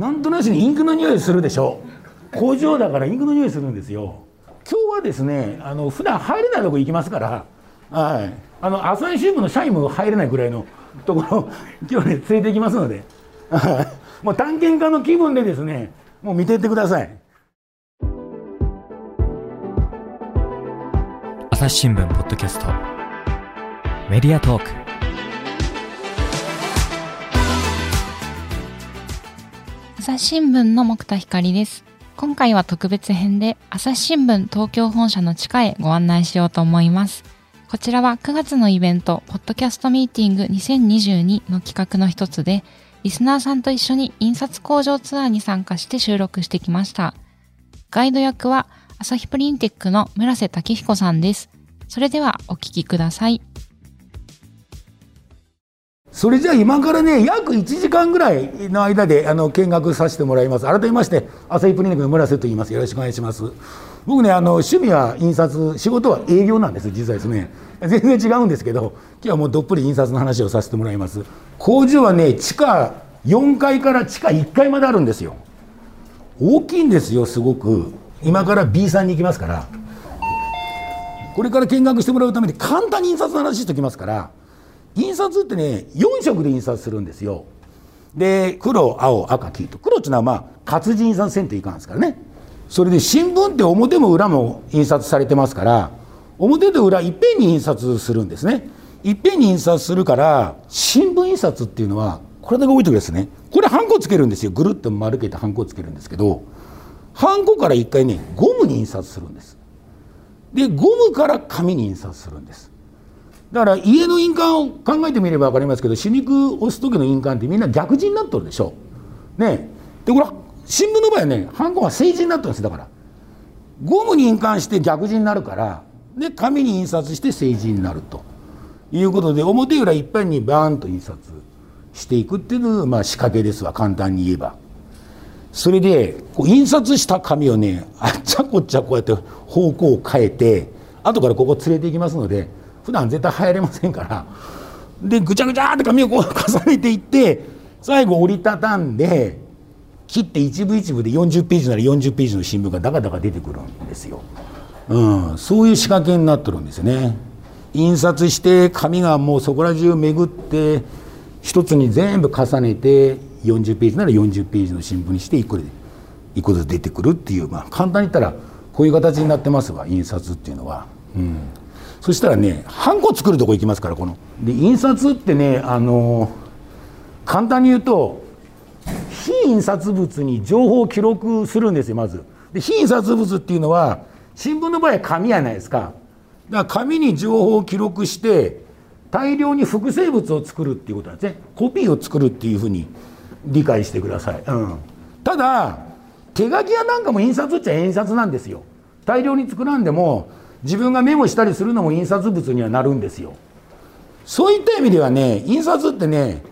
なんとなしにインクの匂いするでしょ。う工場だからインクの匂いするんですよ。今日はですねあの普段入れないとこ行きますからはい。あの朝日新聞の社員も入れないぐらいのところ 今日ね連れて行きますのでもう探検家の気分でですねもう見てってください。朝日新聞ポッドキャスト。メディアトーク。朝日新聞の木田光です。今回は特別編で朝日新聞東京本社の地下へご案内しようと思います。こちらは9月のイベント、ポッドキャストミーティング2022の企画の一つで、リスナーさんと一緒に印刷工場ツアーに参加して収録してきました。ガイド役は朝日プリンテックの村瀬武彦さんです。それではお聞きください。それじゃあ今からね約1時間ぐらいの間であの見学させてもらいます。改めまして朝日プリンテックの村瀬と言います。よろしくお願いします。僕ねあの趣味は印刷仕事は営業なんです。実はですね。全然違うんですけど今日はもうどっぷり印刷の話をさせてもらいます。工場はね地下4階から地下1階まであるんですよ。大きいんですよすごく。今から B さんに行きますから。これから見学してもらうために簡単に印刷の話しておきますから。印刷ってね4色で印刷するんですよ。で黒青赤黄と。黒っていうのはまあ活字印刷せんといかんですからね。それで新聞って表も裏も印刷されてますから表と裏いっぺんに印刷するんですね。いっぺんに印刷するから新聞印刷っていうのはこれだけ覚えておくですね。これハンコつけるんですよ。ぐるっと丸けてハンコつけるんですけどハンコから一回ねゴムに印刷するんです。でゴムから紙に印刷するんです。だから家の印鑑を考えてみれば分かりますけど歯肉押す時の印鑑ってみんな逆字になってるでしょ。ねでこれ新聞の場合はねハンコが正字になってるんですだからゴムに印鑑して逆字になるからで紙に印刷して正字になるということで表裏いっぱいにバーンと印刷していくっていうのが、まあ、仕掛けですわ簡単に言えば。それでこう印刷した紙をねあっちゃこっちゃこうやって方向を変えて後からここ連れて行きますので普段絶対入れませんからでぐちゃぐちゃって紙をこう重ねていって最後折りたたんで切って一部一部で40ページなら40ページの新聞がダカダカ出てくるんですよ。うん、そういう仕掛けになってるんですね。印刷して紙がもうそこら中巡って一つに全部重ねて40ページなら40ページの新聞にして1個で1個ずつ出てくるっていう、まあ、簡単に言ったらこういう形になってますわ印刷っていうのは。うんそしたらねハンコ作るとこ行きますからこの。で印刷ってねあの簡単に言うと非印刷物に情報を記録するんですよまず。で非印刷物っていうのは新聞の場合は紙やないですか。だから紙に情報を記録して大量に複製物を作るっていうことなんですね。コピーを作るっていうふうに理解してください。うん、ただ手書き屋なんかも印刷っちゃ印刷なんですよ。大量に作らんでも自分がメモしたりするのも印刷物にはなるんですよ。そういった意味ではね印刷ってね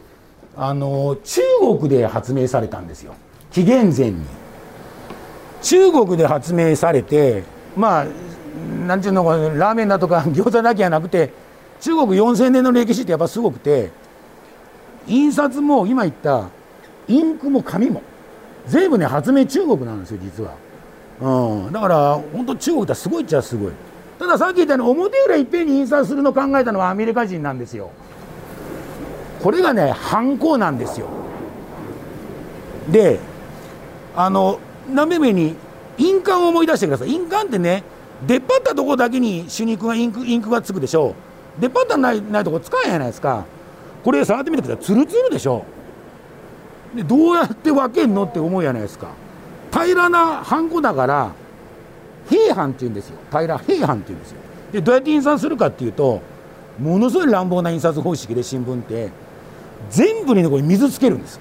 あの中国で発明されたんですよ紀元前に。中国で発明されてまあなんていうのかラーメンだとか 餃子だけじゃなくて中国4,000年の歴史ってやっぱすごくて印刷も今言ったインクも紙も全部ね発明中国なんですよ実は。うん、だから本当中国ってすごいっちゃすごい。たださっき言ったように表裏いっぺんに印刷するのを考えたのはアメリカ人なんですよ。これがね反抗なんですよ。であの斜めに印鑑を思い出してください。印鑑ってね出っ張ったとこだけに主肉がインクインクがつくでしょ出っ張ったないないとこ使えんやないですか。これ触ってみてください。ツルツルでしょ。でどうやって分けんのって思うやないですか。平らなハンコだから平板っていうんですよ。平平板っていうんですよ。でどうやって印刷するかっていうとものすごい乱暴な印刷方式で新聞って全部にこれ水つけるんです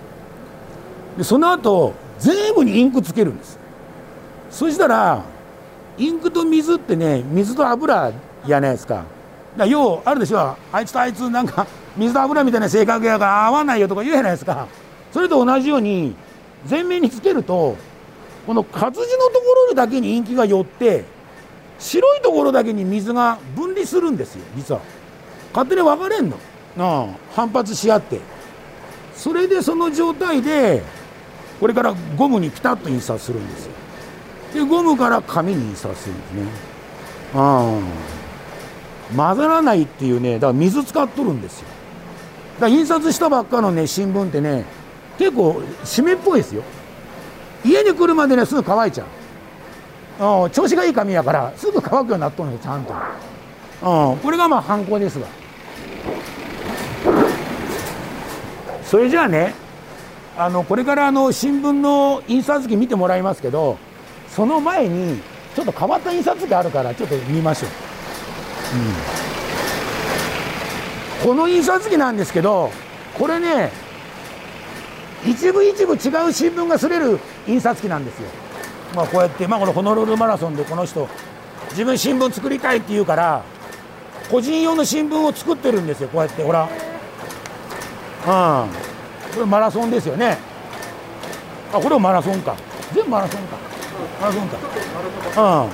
でその後全部にインクつけるんです。そしたらインクと水ってね水と油やないですか。だ要あるでしょあいつとあいつなんか水と油みたいな性格やから合わないよとか言うやないですか。それと同じように全面につけるとこの活字のところだけにインキが寄って白いところだけに水が分離するんですよ実は。勝手に分かれんの。ああ。反発し合って。それでその状態でこれからゴムにピタッと印刷するんですよ。でゴムから紙に印刷するんですね。あ。混ざらないっていうねだから水使っとるんですよ。だから印刷したばっかのね新聞ってね結構湿っぽいですよ家に来るまでねすぐ乾いちゃう。うん調子がいい紙やからすぐ乾くようになっとるんよちゃんと。うんこれがまあ犯行ですわ。それじゃあねあのこれからあの新聞の印刷機見てもらいますけどその前にちょっと変わった印刷機あるからちょっと見ましょう、うん、この印刷機なんですけどこれね一部一部違う新聞が刷れる印刷機なんですよ。まあこうやってまあこのホノルルマラソンでこの人自分新聞作りたいって言うから個人用の新聞を作ってるんですよこうやってほら。うん。これマラソンですよね。あこれもマラソンか。全部マラソンか。マラソンか。うん。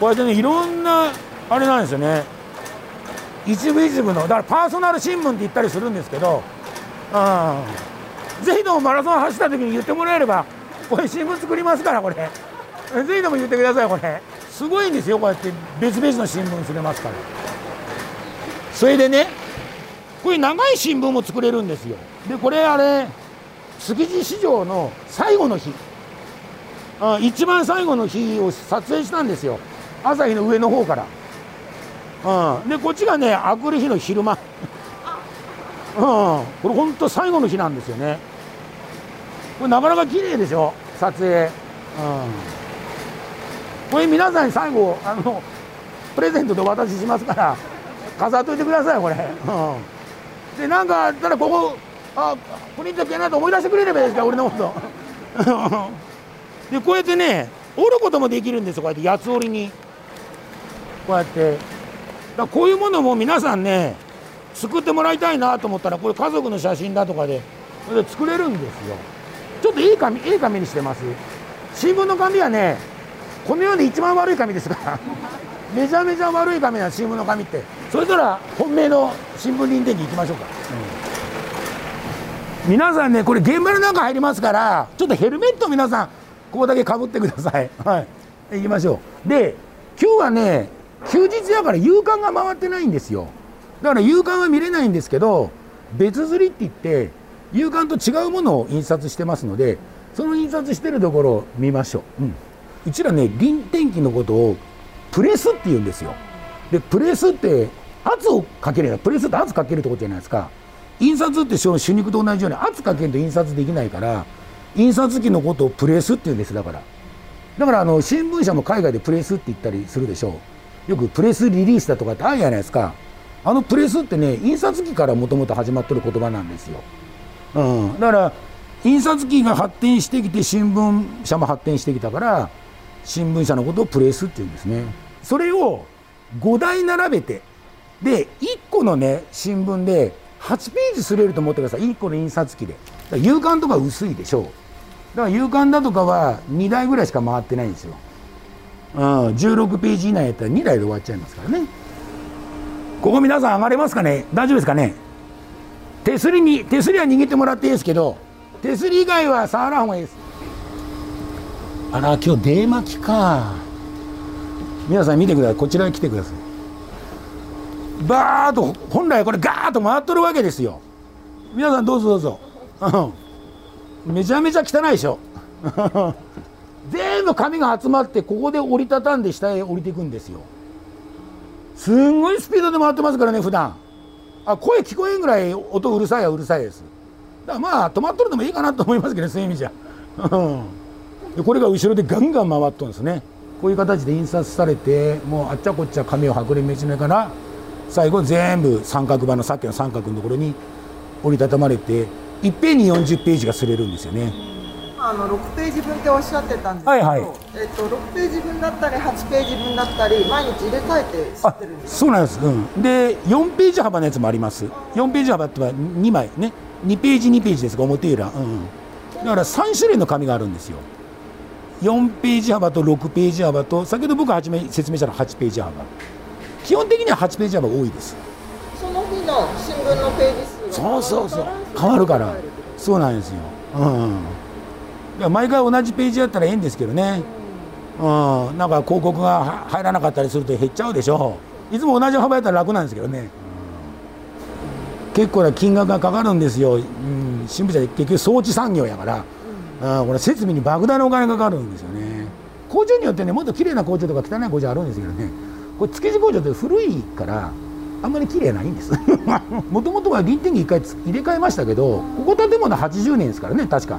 こうやってねいろんなあれなんですよね。一部一部のだからパーソナル新聞って言ったりするんですけどうん。ぜひともマラソン走った時に言ってもらえればこれ新聞作りますからこれ。ぜひとも言ってくださいこれ。すごいんですよこうやって別々の新聞すれますから。それでねこれ長い新聞も作れるんですよ。でこれあれ築地市場の最後の日。あ一番最後の日を撮影したんですよ。朝日の上の方から。うん、でこっちがねあくる日の昼間。うん。これ本当最後の日なんですよね。これなかなか綺麗でしょ撮影。うん。これ皆さんに最後あのプレゼントでお渡ししますから飾っといてくださいこれ、うん、でなんかあったらここあプリントけなと思い出してくれればいいですか俺のこと。でこうやってね折ることもできるんですよこうやって八つ折りに。こうやって。だこういうものも皆さんね作ってもらいたいなと思ったらこれ家族の写真だとかでで作れるんですよ。ちょっといい紙いい紙にしてます。新聞の紙はねこの世で一番悪い紙ですから。めちゃめちゃ悪い紙な新聞の紙って。それなら本命の新聞臨電機行きましょうか、うん。皆さんねこれ現場の中入りますからちょっとヘルメット皆さんここだけかぶってくださ い。はい。行きましょう。で今日はね休日だから夕刊が回ってないんですよだから夕刊は見れないんですけど別釣りって言って夕刊と違うものを印刷してますのでその印刷してるところを見ましょう、うん、うちらね臨天気のことをプレスって言うんですよ。でプレスって圧をかけるやプレスって圧かけるってことじゃないですか。印刷ってその手肉と同じように圧かけると印刷できないから印刷機のことをプレスって言うんですだから。だからあの新聞社も海外でプレスって言ったりするでしょう。よくプレスリリースだとかってあるじゃないですか。あのプレスってね印刷機からもともと始まってる言葉なんですよ、うん、だから印刷機が発展してきて新聞社も発展してきたから新聞社のことをプレスって言うんですね。それを5台並べてで1個のね新聞で8ページすれると思ってください。1個の印刷機で。だから夕刊とか薄いでしょう。だから夕刊だとかは2台ぐらいしか回ってないんですよ、うん、16ページ以内やったら2台で終わっちゃいますからね。ここ皆さん上がれますかね？大丈夫ですかね？手すりに手すりは握ってもらっていいですけど手すり以外は触らん方がいいです。あら今日出巻きか。皆さん見てください。こちらに来てください。バーッと本来これガーッと回っとるわけですよ。皆さんどうぞどうぞ。めちゃめちゃ汚いでしょ。全部紙が集まってここで折りたたんで下へ降りていくんですよ。すんごいスピードで回ってますからね普段。あ声聞こえんぐらい音うるさいはうるさいです。だからまあ止まっとるでもいいかなと思いますけどねそういう意味じゃ。うん。でこれが後ろでガンガン回っとるんですね。こういう形で印刷されてもうあっちゃこっちゃ紙をはくれめちめから最後全部三角板のさっきの三角のところに折りたたまれていっぺんに40ページが刷れるんですよね。あの6ページ分っておっしゃってたんですけど、はいはい。えっと、6ページ分だったり8ページ分だったり毎日入れ替えて吸あってるんですそうなんです、うん、で4ページ幅のやつもあります。4ページ幅っては2枚ね。2ページ2ページですが表裏、うん、だから3種類の紙があるんですよ。4ページ幅と6ページ幅と先ほど僕は初め説明したのは8ページ幅。基本的には8ページ幅多いです。その日の新聞のページ数がそうそうそう。変わるから。そうなんですよ、うん、毎回同じページやったらいいんですけどね、うん、なんか広告がは入らなかったりすると減っちゃうでしょ。いつも同じ幅やったら楽なんですけどね。結構な金額がかかるんですよ、うん、新聞社で結局装置産業やから、うん、これ設備に莫大なお金がかかるんですよね。工場によってねもっと綺麗な工場とか汚い工場あるんですけどね。これ築地工場って古いからあんまり綺麗ないんです。もともとは臨転機1回つ入れ替えましたけどここ建物80年ですからね確か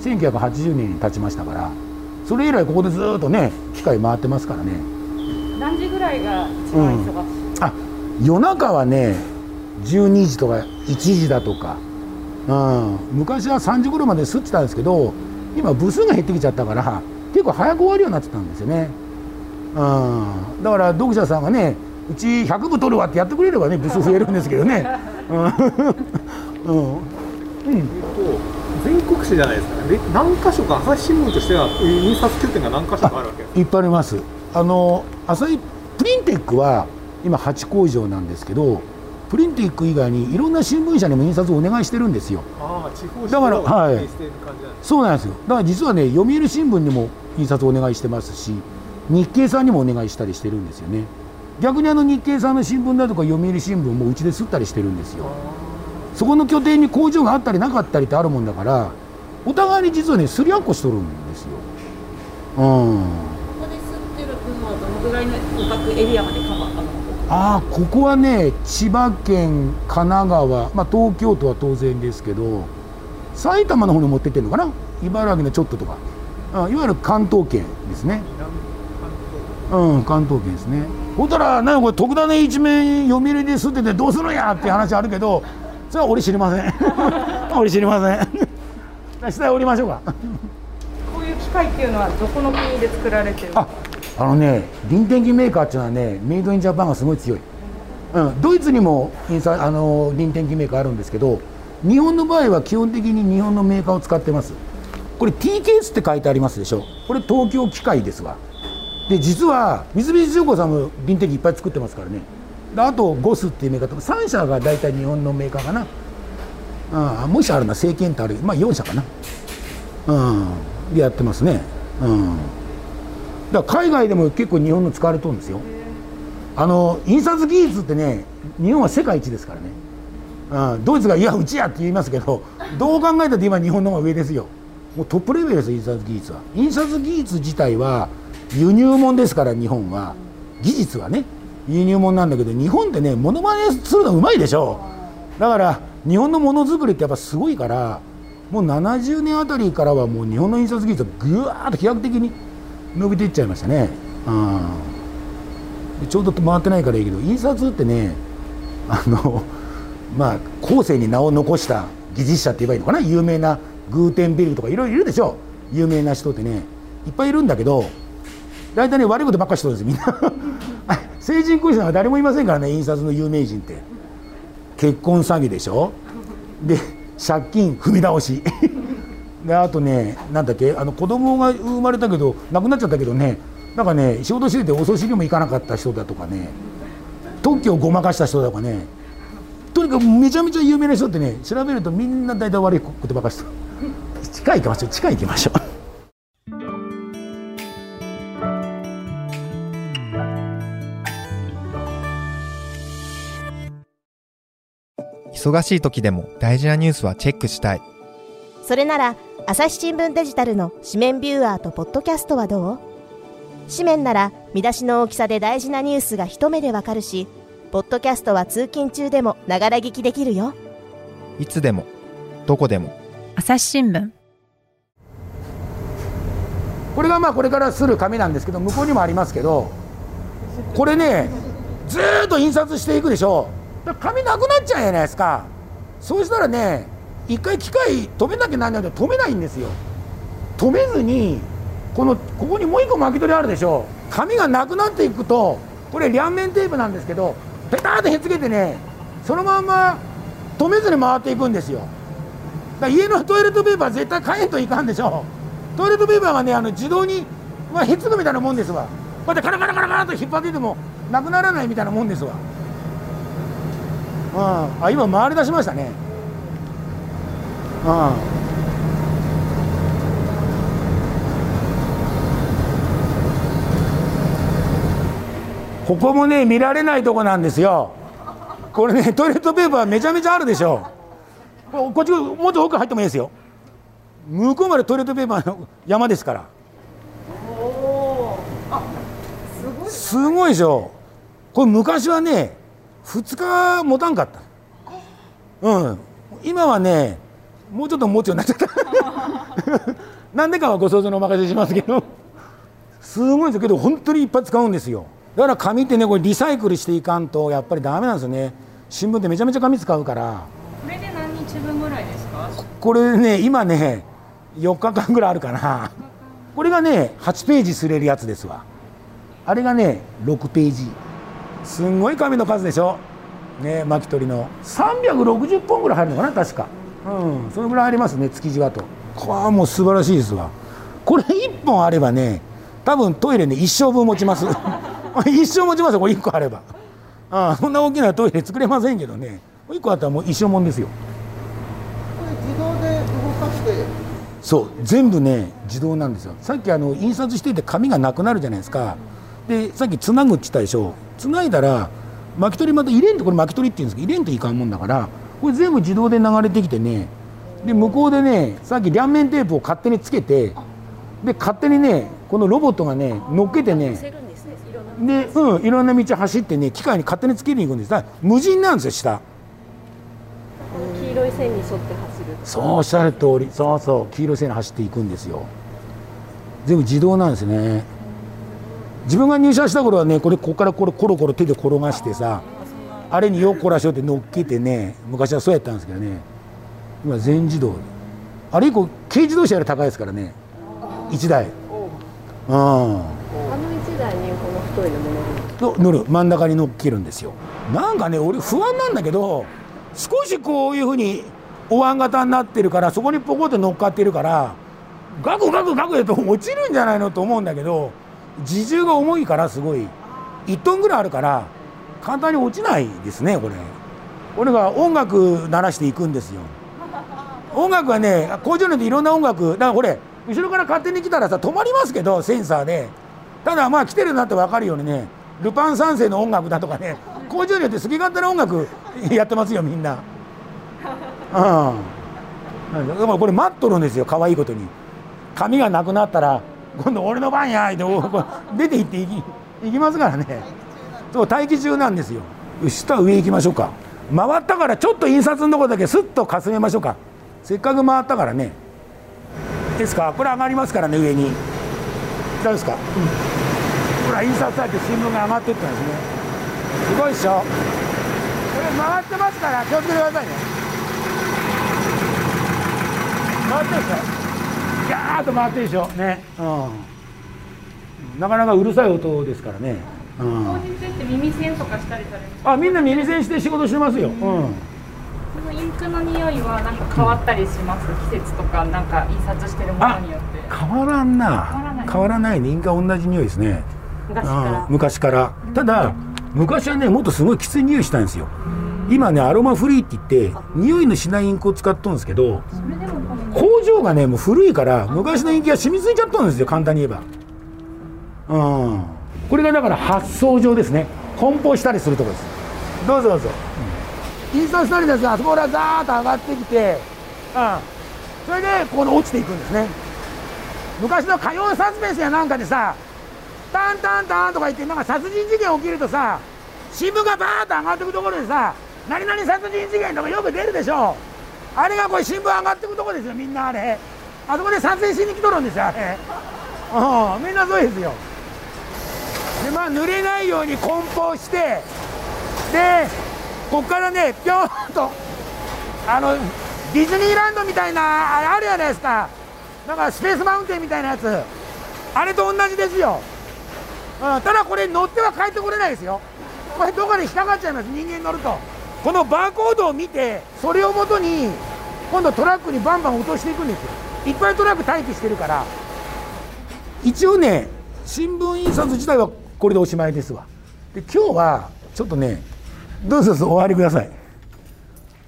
1980年に建ちましたからそれ以来ここでずっとね機械回ってますからね。何時ぐらいが一番忙しい、あ夜中はね12時とか1時だとか、うん、昔は3時頃まで吸ってたんですけど今部数が減ってきちゃったから結構早く終わるようになってたんですよね、うん、だから読者さんがねうち100部取るわってやってくれればね部数増えるんですけどね、うん。うん、えっと全国紙じゃないですかね。で何箇所か朝日新聞としてはえー印刷拠点が何箇所かあるわけです。いっぱいあります。あの朝日プリンテックは今8工場なんですけどプリンテック以外にいろんな新聞社にも印刷をお願いしてるんですよ。ああ地方だからはい。そうなんですよ。だから実はね読売新聞にも印刷をお願いしてますし日経さんにもお願いしたりしてるんですよね。逆にあの日経さんの新聞だとか読売新聞もうちで吸ったりしてるんですよそこの拠点に工場があったりなかったりってあるもんだからお互いに実はねすり合っこしとるんですよ。うんここで吸ってる分はどのぐらいの各エリアまでカバーあのああここはね千葉県神奈川、まあ、東京都は当然ですけど埼玉の方に持ってってるのかな？茨城のちょっととか。あいわゆる関東圏ですね。うん関東圏ですね。ほったらなんかこれ特ダネ一面読売で吸っててどうするんやって話あるけどそれは俺知りません。俺知りません。下へ降りましょうか。こういう機械っていうのはどこの国で作られてるああのね臨転機メーカーっていうのはねメイドインジャパンがすごい強い、うん、ドイツにも印刷あの臨転機メーカーあるんですけど日本の場合は基本的に日本のメーカーを使ってます。これ T ケースって書いてありますでしょ。これ東京機械ですわ。で実は三菱重工さんも臨転機いっぱい作ってますからね。であとゴスっていうメーカーと3社が大体日本のメーカーかな。あもう一社あるな政権ってあるまあ4社かな。うん。でやってますね。うん。だから海外でも結構日本の使われてるんですよ。あの印刷技術ってね日本は世界一ですからね、うん、ドイツが「いやうちや」って言いますけどどう考えたって今日本の方が上ですよ。もうトップレベルです印刷技術は。印刷技術自体は輸入物ですから日本は。技術はね。輸入物なんだけど日本ってねモノマネするのうまいでしょ。だから日本のものづくりってやっぱすごいからもう70年あたりからはもう日本の印刷技術はぐわーっと飛躍的に伸びていっちゃいましたね、うん、ちょうど回ってないからいいけど印刷ってねあのまあ後世に名を残した技術者って言えばいいのかな？有名なグーテンベルとかいろいろいるでしょ。有名な人ってねいっぱいいるんだけど大体ね悪いことばっかりしてるんですよみんな。成人君子は誰もいませんからね印刷の有名人って。結婚詐欺でしょ？で借金踏み倒し。であとねなんだっけあの子供が生まれたけど亡くなっちゃったけどねなんかね仕事しててお葬式も行かなかった人だとかね。特許をごまかした人だとかね。とにかくめちゃめちゃ有名な人ってね調べるとみんな大体悪いことばかりしてる地下行きましょう。地下行きましょう。忙しい時でも大事なニュースはチェックしたい。それなら朝日新聞デジタルの紙面ビューアーとポッドキャストはどう？紙面なら見出しの大きさで大事なニュースが一目でわかるしポッドキャストは通勤中でもながら聞きできるよいつでも、どこでも。朝日新聞これがまあこれからする紙なんですけど向こうにもありますけどこれねずーっと印刷していくでしょだから紙なくなっちゃうじゃないですか。そうしたらね一回機械止めなきゃなんないけど止めないんですよ。止めずにこのここにもう一個巻き取りあるでしょ。紙がなくなっていくとこれ両面テープなんですけどペターってへっつけてねそのまんま止めずに回っていくんですよ。だ家のトイレットペーパー絶対変えんといかんでしょ。トイレットペーパーはねあの自動に、まあ、へっつくみたいなもんですわ。こうやってカラカラカラカラと引っ張っててもなくならないみたいなもんですわ。うん、あ今回り出しましたね。うん。ここもね見られないとこなんですよ。これねトイレットペーパーめちゃめちゃあるでしょ。こっちもっと奥入ってもいいですよ。向こうまでトイレットペーパーの山ですから。すごいでしょ。これ昔はね2日持たんかった。うん。今はねもうちょっと持つようになっちゃった。なんでかはご想像のお任せしますけど。すごいですけど本当にいっぱい使うんですよ。だから紙ってねこれリサイクルしていかんとやっぱりダメなんですよね。新聞ってめちゃめちゃ紙使うから。これで何日分ぐらいですか？これね今ね4日間ぐらいあるかな。これがね8ページすれるやつですわ。あれがね6ページすんごい紙の数でしょ。ね巻き取りの。360本ぐらい入るのかな確か。うんそのぐらいありますね築地はと。これはもう素晴らしいですわ。これ1本あればね多分トイレね一生分持ちます。一生持ちますよこれ1個あれば。ああそんな大きなトイレ作れませんけどね。1個あったらもう一生もんですよ。これ自動で動かして。そう全部ね自動なんですよ。さっきあの印刷してて紙がなくなるじゃないですか。でさっきつなぐって言ったでしょつないだら巻き取りまた入れんとこれ巻き取りって言うんですけど入れんといかんもんだからこれ全部自動で流れてきてねで向こうでねさっき両面テープを勝手につけてで勝手にねこのロボットがね乗っけてねでうんいろんな道走ってね機械に勝手につけに行くんです。だから無人なんですよ下。黄色い線に沿って走るそうおっしゃる通り。そうそう黄色い線に走っていくんですよ。全部自動なんですね自分が入社した頃はねこれここからこれコロコロ手で転がしてさあれによっこらしようって乗っけてね昔はそうやったんですけどね今全自動あれ以降軽自動車より高いですからね1台。うん。あの一台にこの太いのもの？と乗る。真ん中に乗っけるんですよ。なんかね俺不安なんだけど少しこういうふうにお椀型になってるからそこにポコって乗っかってるからガクガクガクでと落ちるんじゃないのと思うんだけど自重が重いからすごい。1トンぐらいあるから簡単に落ちないですねこれ。これが音楽鳴らしていくんですよ。音楽はね工場にいろんな音楽だからこれ後ろから勝手に来たらさ止まりますけどセンサーで。ただまあ来てるなって分かるようにねルパン三世の音楽だとかね工場によって好き勝手な音楽 やってますよみんな。うんだからこれ待っとるんですよ可愛いことに。髪がなくなったら今度俺の番やって出て行っていき行きますからね。そう待機中なんですよ。下上行きましょうか。回ったからちょっと印刷のとこだけスッとかすめましょうか。せっかく回ったからね。ですか？これ上がりますからね上に。大丈夫ですか、ほら印刷されて新聞が上がってったんですね。すごいでしょ。これ回ってますから気をつけてくださいね。回ってるでしょ？ーッと回ってるでしょ。ね。うん。なかなかうるさい音ですからね。うん当日って耳栓とかしたりされるあみんな耳栓して仕事してますよ、うん、このインクの匂いはなんか変わったりします、季節とかなんか印刷してるものによって。変わらんな。変わらない。変わらないねインクは同じ匂いですね。昔から。うん。昔から。ただ昔はねもっとすごいきつい匂いしたんですよ。今ねアロマフリーって言って匂いのしないインクを使っとるんですけどそれでもこの工場がねもう古いから昔のインクが染みついちゃったんですよ簡単に言えば。うん。これがだから発送上ですね。梱包したりするところです。どうぞどうぞ、うん、印刷したりですがあそこからザーッと上がってきてうん。それでこの落ちていくんですね。昔の火曜サスペンスやなんかでさタンタンタンとか言ってなんか殺人事件起きるとさ新聞がバーッと上がってくところでさ何々殺人事件とかよく出るでしょ。あれがこれ新聞上がってくとこですよみんなあれ。あそこで撮影しに来とるんですよあれ。うんみんなそうですよ。でまあ濡れないように梱包してでこっからねぴょんとあのディズニーランドみたいなあれあるじゃないですか。なんかスペースマウンテンみたいなやつ。あれと同じですよ、うん、ただこれ乗っては帰ってこれないですよ。これどこかで引っかかっちゃいます人間乗ると。このバーコードを見てそれをもとに今度トラックにバンバン落としていくんですよ。いっぱいトラック待機してるから。一応ね新聞印刷自体はこれでおしまいですわ。で今日はちょっとねどうぞどうぞお入りください。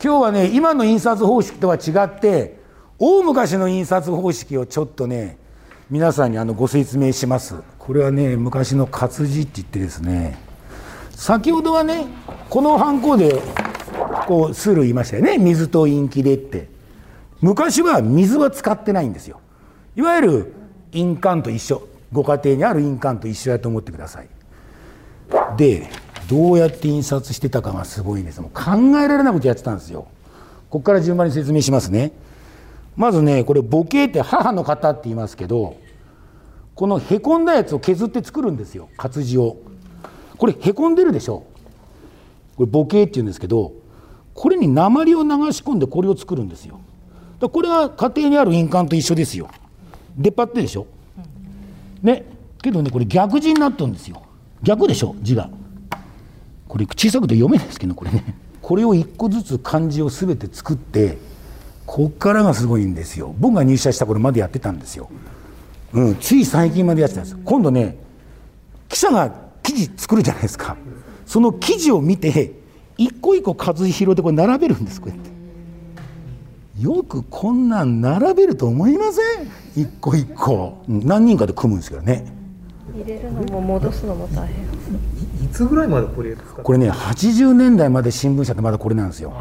今日はね今の印刷方式とは違って大昔の印刷方式をちょっとね皆さんにあのご説明します。これはね昔の活字って言ってですね。先ほどはねこのハンコでこうスル言いましたよね。水とインキでって。昔は水は使ってないんですよ。いわゆる印鑑と一緒。ご家庭にある印鑑と一緒やと思ってください。でどうやって印刷してたかがすごいんです。もう考えられないことやってたんですよ。ここから順番に説明しますね。まずねこれ母系って母の型って言いますけどこのへこんだやつを削って作るんですよ。活字を。これへこんでるでしょ。これ母系って言うんですけどこれに鉛を流し込んでこれを作るんですよ。だこれは家庭にある印鑑と一緒ですよ。出っ張ってでしょ？ね。けどねこれ逆字になってるんですよ。逆でしょ？字が。これ小さくて読めないですけどこれね。これを一個ずつ漢字を全て作ってこっからがすごいんですよ。僕が入社した頃までやってたんですよ、うん、つい最近までやってたんです。今度ね記者が記事作るじゃないですか。その記事を見て一個一個数拾ってこれ並べるんですこうやって。よくこんなん並べると思いません？一個一個。うん何人かで組むんですけどね。入れるのも戻すのも大変。いつぐらいまでこれですか？これね80年代まで新聞社ってまだこれなんですよ。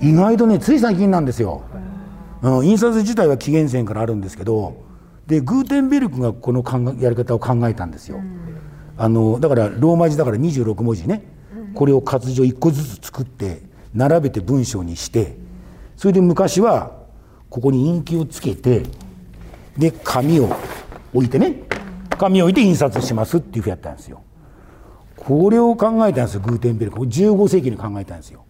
意外とねつい最近なんですよ、うん、印刷自体は紀元前からあるんですけどでグーテンベルクがこの考えやり方を考えたんですよ、あのだからローマ字だから26文字ねこれを活字を1個ずつ作って並べて文章にしてそれで昔はここに印記をつけてで紙を置いてね紙を置いて印刷しますっていうふうやったんですよ。これを考えたんですよグーテンベルク。15世紀に考えたんですよ。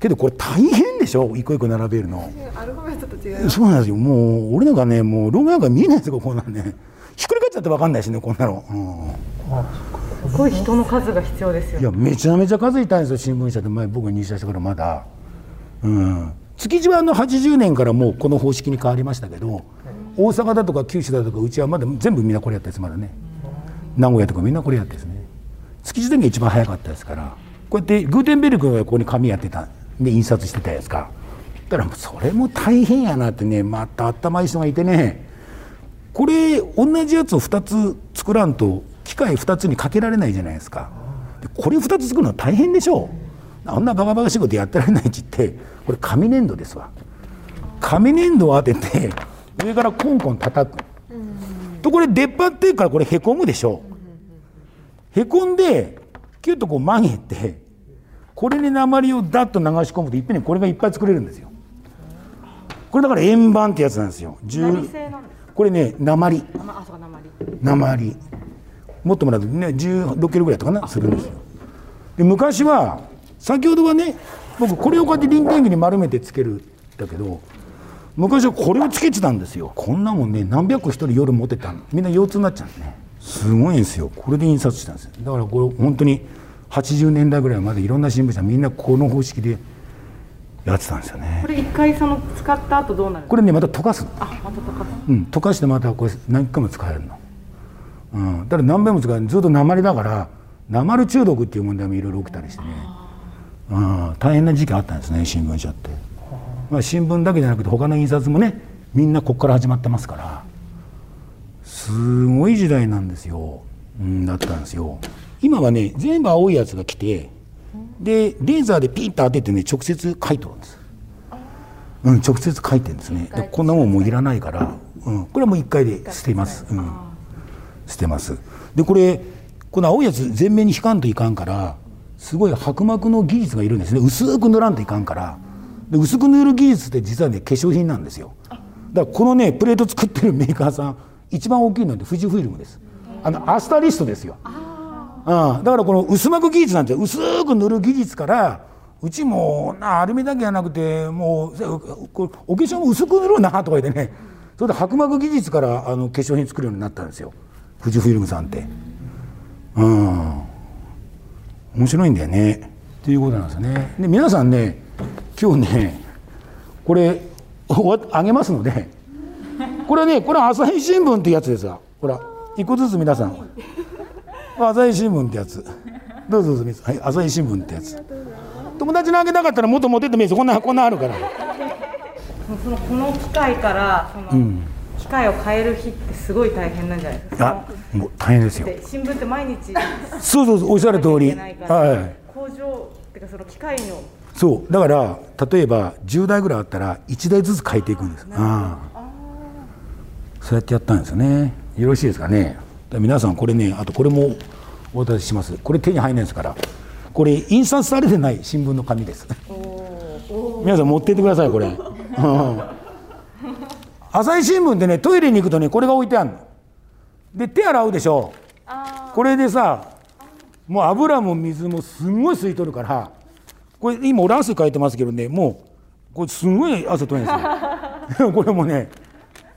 けどこれ大変でしょ一個一個並べるの。そうなんですよ。もう俺なんかねもうロゴなんか見えないですよこんなんねひっくり返っちゃって分かんないしねこんなの、うんすごい人の数が必要ですよ。いやめちゃめちゃ数いたんですよ新聞社で。前僕が入社してからまだ。うん。築地はあの80年からもうこの方式に変わりましたけど大阪だとか九州だとかうちはまだ全部みんなこれやったですまだね。名古屋とかみんなこれやってですね。築地だけ一番早かったですから。こうやってグーテンベルクがここに紙やってたで印刷してたやつか。だからそれも大変やなってねまた頭いい人がいてね。これ同じやつを2つ作らんと機械2つにかけられないじゃないですか。でこれ2つ作るのは大変でしょう。あんなバカバカしいことやってられないちってこれ紙粘土ですわ。紙粘土を当てて上からコンコン叩く。とこれ出っ張ってるからこれへこむでしょへこんでキュッとこう曲げてこれに鉛をダッと流し込むといっぺんにこれがいっぱい作れるんですよ。これだから円盤ってやつなんですよ。これね鉛。鉛。鉛もっともらうとね16キロぐらいとかなするんですよ。で昔は先ほどはね僕これをこうやって輪転機に丸めてつけるんだけど昔はこれをつけてたんですよ。こんなもんね何百個一人夜持ってたの。みんな腰痛になっちゃうんね。すごいんですよ。これで印刷したんですよ。だからこれ本当に80年代ぐらいまでいろんな新聞社みんなこの方式でやってたんですよね。これ一回その使った後どうなるこれねまた溶かすの。あまた高くうん、溶かしてまたこれ何回も使えるの、うん、だから何遍も使えるずっと鉛だから鉛中毒っていう問題もいろいろ起きたりしてね、うん、大変な時期あったんですね新聞社って、まあ、新聞だけじゃなくて他の印刷もねみんなここから始まってますから。すごい時代なんですよ、うん、だったんですよ。今はね全部青いやつが来てでレーザーでピッと当ててね直接書いとるんです。うん、直接書いてるんですね。でこんなもんもういらないから、うん、これはもう一回で捨てます。うん、捨てます。でこれこの青いやつ全面に引かんといかんから、すごい白膜の技術がいるんですね。薄く塗らんといかんから。で薄く塗る技術って実はね化粧品なんですよ。だからこのねプレート作ってるメーカーさん一番大きいのって富士フイルムです。あのアスタリストですよ。ああだからこの薄膜技術なんて薄く塗る技術からうちもなアルミだけじゃなくてもうお化粧も薄く塗るなとか言ってねそれで白膜技術からあの化粧品作るようになったんですよ富士フイルムさんって。うん。面白いんだよね。っていうことなんですよね。で皆さんね今日ねこれおあげますのでこれねこれ朝日新聞ってやつですわほら一個ずつ皆さん。朝日新聞ってやつ。どうぞどうぞ皆さん。はい朝日新聞ってやつ。友達にあげたかったらもっと持ってってもいいですこんなこんなあるから。そのこの機械からその、うん機械を変える日ってすごい大変なんじゃないですか。あもう大変ですよ。で新聞って毎日そうそうおっしゃる通り。はい。工場っていうかその機械の。そう。だから例えば10台ぐらいあったら1台ずつ変えていくんです。ああそうやってやったんですよね。よろしいですかね。皆さんこれねあとこれもお渡しします。これ手に入らないですから。これ印刷されてない新聞の紙です。皆さん持ってってくださいこれ、うん朝日新聞ってねトイレに行くとねこれが置いてあるの。で手洗うでしょ。これでさもう油も水もすんごい吸い取るからこれ今俺汗かいてますけどねもうこれすんごい汗取るんですよ。これもね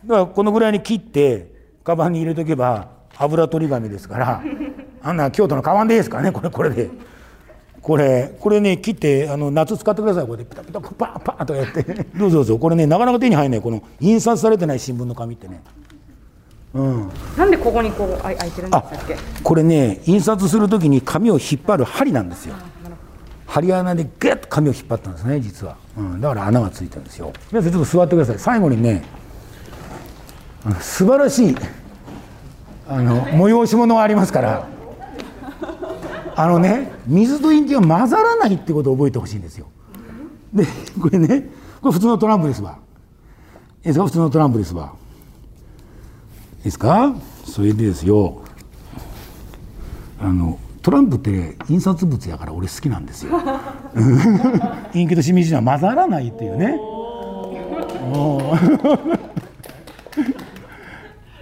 だからこのぐらいに切ってカバンに入れとけば油取り紙ですからあんな京都のカバンでいいですからねこれこれでこれこれね切ってあの夏使ってください。これでピタピタパッパッとやって。どうぞどうぞ。これねなかなか手に入んない。この印刷されてない新聞の紙ってね。うん。なんでここにこうあい開いてるんでしたっけ？これね印刷するときに紙を引っ張る針なんですよ。針穴でグッと紙を引っ張ったんですね実は、うん、だから穴がついてるんですよ。皆さんちょっと座ってください。最後にね素晴らしいあの催し物がありますからあのね水とインキが混ざらないってことを覚えてほしいんですよ。でこれねこれ普通のトランプですわ。いいですか？普通のトランプですわ。いいですか？それでですよ。あのトランプって印刷物やから俺好きなんですよ。インクとしみじは混ざらないっていうね。も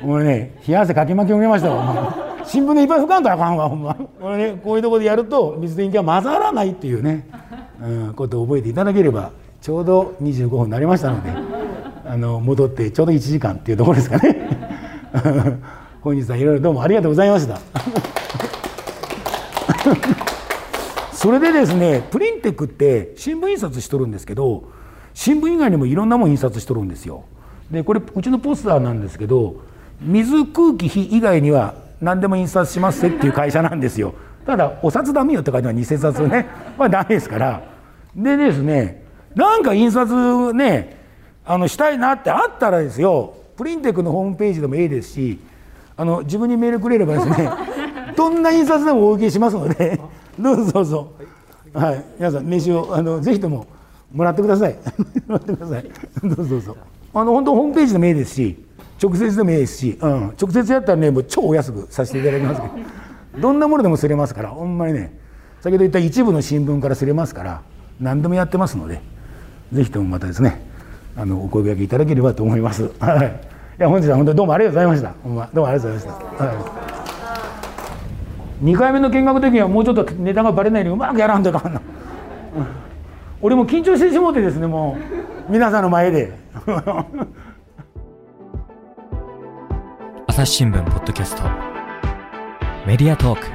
う俺ね冷や汗かきまきをめましたわ新聞でいっぱい拭かんとあかんわほんま。俺ねこういうとこでやると水とインクが混ざらないっていうね、うん、ことを覚えていただければちょうど25分になりましたのであの戻ってちょうど1時間っていうところですかね。本日はいろいろどうもありがとうございました。それでですねプリンテックって新聞印刷しとるんですけど新聞以外にもいろんなもん印刷しとるんですよ。でこれうちのポスターなんですけど水空気火以外には何でも印刷しますっていう会社なんですよ。ただお札ダメよって書いてある偽札ね。これダメですから。でですねなんか印刷ねあのしたいなってあったらですよ。プリンテックのホームページでもいいですしあの自分にメールくれればですね どんな印刷でもお受けしますので。どうぞどうぞ。はい。皆さん名刺をあのぜひとももらってください。もらってください。どうぞどうぞ。あの本当ホームページでもいいですし直接でもいいですし、うん、直接やったらねもう超お安くさせていただきますけどどんなものでもすれますからほんまにね先ほど言った一部の新聞からすれますから何でもやってますのでぜひともまたですねあのお声掛けいただければと思います。はい。いや本日は本当にどうもありがとうございました。ほんまどうもありがとうございました。はい。二回目の見学的にはもうちょっとネタがバレないようにうまくやらんといかんな。俺も緊張してしもうてですねもう皆さんの前で。朝日新聞ポッドキャストメディアトーク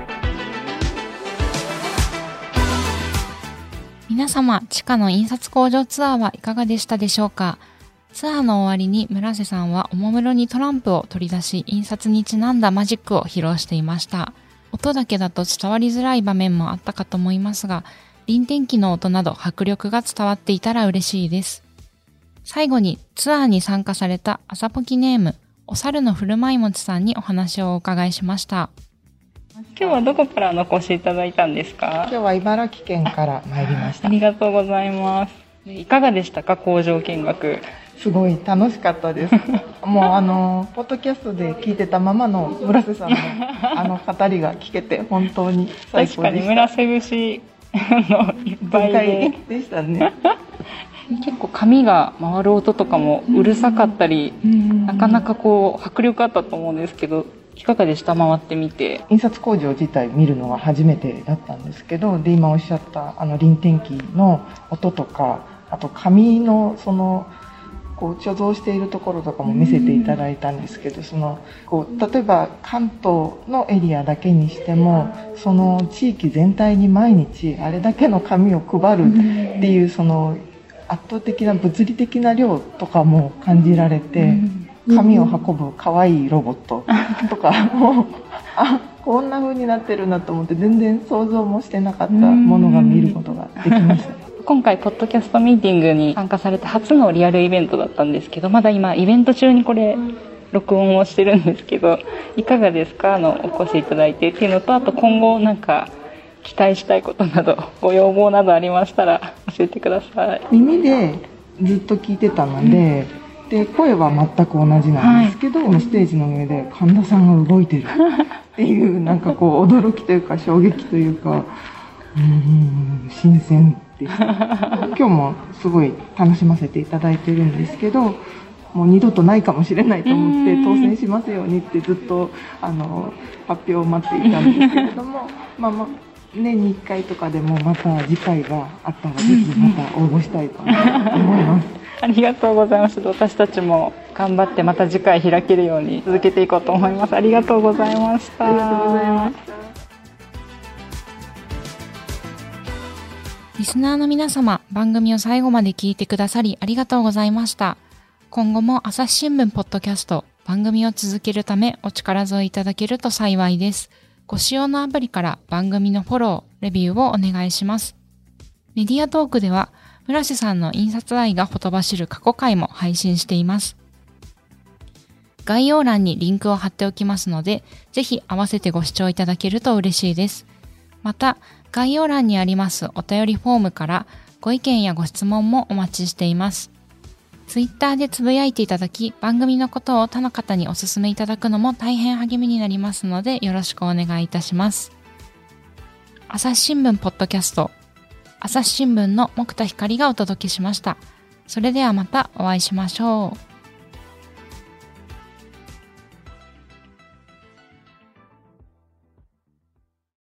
皆様、地下の印刷工場ツアーはいかがでしたでしょうか？ツアーの終わりに村瀬さんはおもむろにトランプを取り出し、印刷にちなんだマジックを披露していました。音だけだと伝わりづらい場面もあったかと思いますが、臨転機の音など迫力が伝わっていたら嬉しいです。最後にツアーに参加された朝ポキネーム、お猿の振る舞いもちさんにお話をお伺いしました。今日はどこからお越しいただいたんですか？今日は茨城県から参りましたありがとうございます。いかがでしたか？工場見学。すごい楽しかったです もうあのポッドキャストで聞いてたままの村瀬さんのあの語りが聞けて本当に最確か高でしたに村瀬節あのいっぱいで。でしたね結構紙が回る音とかもうるさかったり、なかなかこう迫力あったと思うんですけど、いかがでした回ってみて。印刷工場自体見るのが初めてだったんですけどで今おっしゃったあの臨転機の音とかあと紙のそのこう貯蔵しているところとかも見せていただいたんですけどそのこう例えば関東のエリアだけにしてもその地域全体に毎日あれだけの紙を配るっていうその圧倒的な物理的な量とかも感じられて。紙を運ぶ可愛いロボット とかもあこんな風になってるなと思って全然想像もしてなかったものが見ることができました。今回、ポッドキャストミーティングに参加されて初のリアルイベントだったんですけど、まだ今、イベント中にこれ、録音をしてるんですけど、いかがですか？あの、お越しいただいてっていうのと、あと今後なんか、期待したいことなど、ご要望などありましたら教えてください。耳でずっと聞いてたので、で、声は全く同じなんですけど、ステージの上で神田さんが動いてる っていう、なんかこう、驚きというか衝撃というか、うん、新鮮です。今日もすごい楽しませていただいてるんですけど、もう二度とないかもしれないと思って当選しますようにってずっとあの発表を待っていたんですけれども、まあまあ年に1回とかでもまた次回があったらぜひまた応募したいと思います。ありがとうございます。私たちも頑張ってまた次回開けるように続けていこうと思います。ありがとうございました。ありがとうございました。リスナーの皆様、番組を最後まで聞いてくださりありがとうございました。今後も朝日新聞ポッドキャスト番組を続けるためお力添えいただけると幸いです。ご使用のアプリから番組のフォロー、レビューをお願いします。メディアトークでは村瀬さんの印刷愛がほとばしる過去回も配信しています。概要欄にリンクを貼っておきますので、ぜひ合わせてご視聴いただけると嬉しいです。また、概要欄にありますお便りフォームからご意見やご質問もお待ちしています。ツイッターでつぶやいていただき、番組のことを他の方にお勧めいただくのも大変励みになりますので、よろしくお願いいたします。朝日新聞ポッドキャスト、朝日新聞の木田光がお届けしました。それではまたお会いしましょう。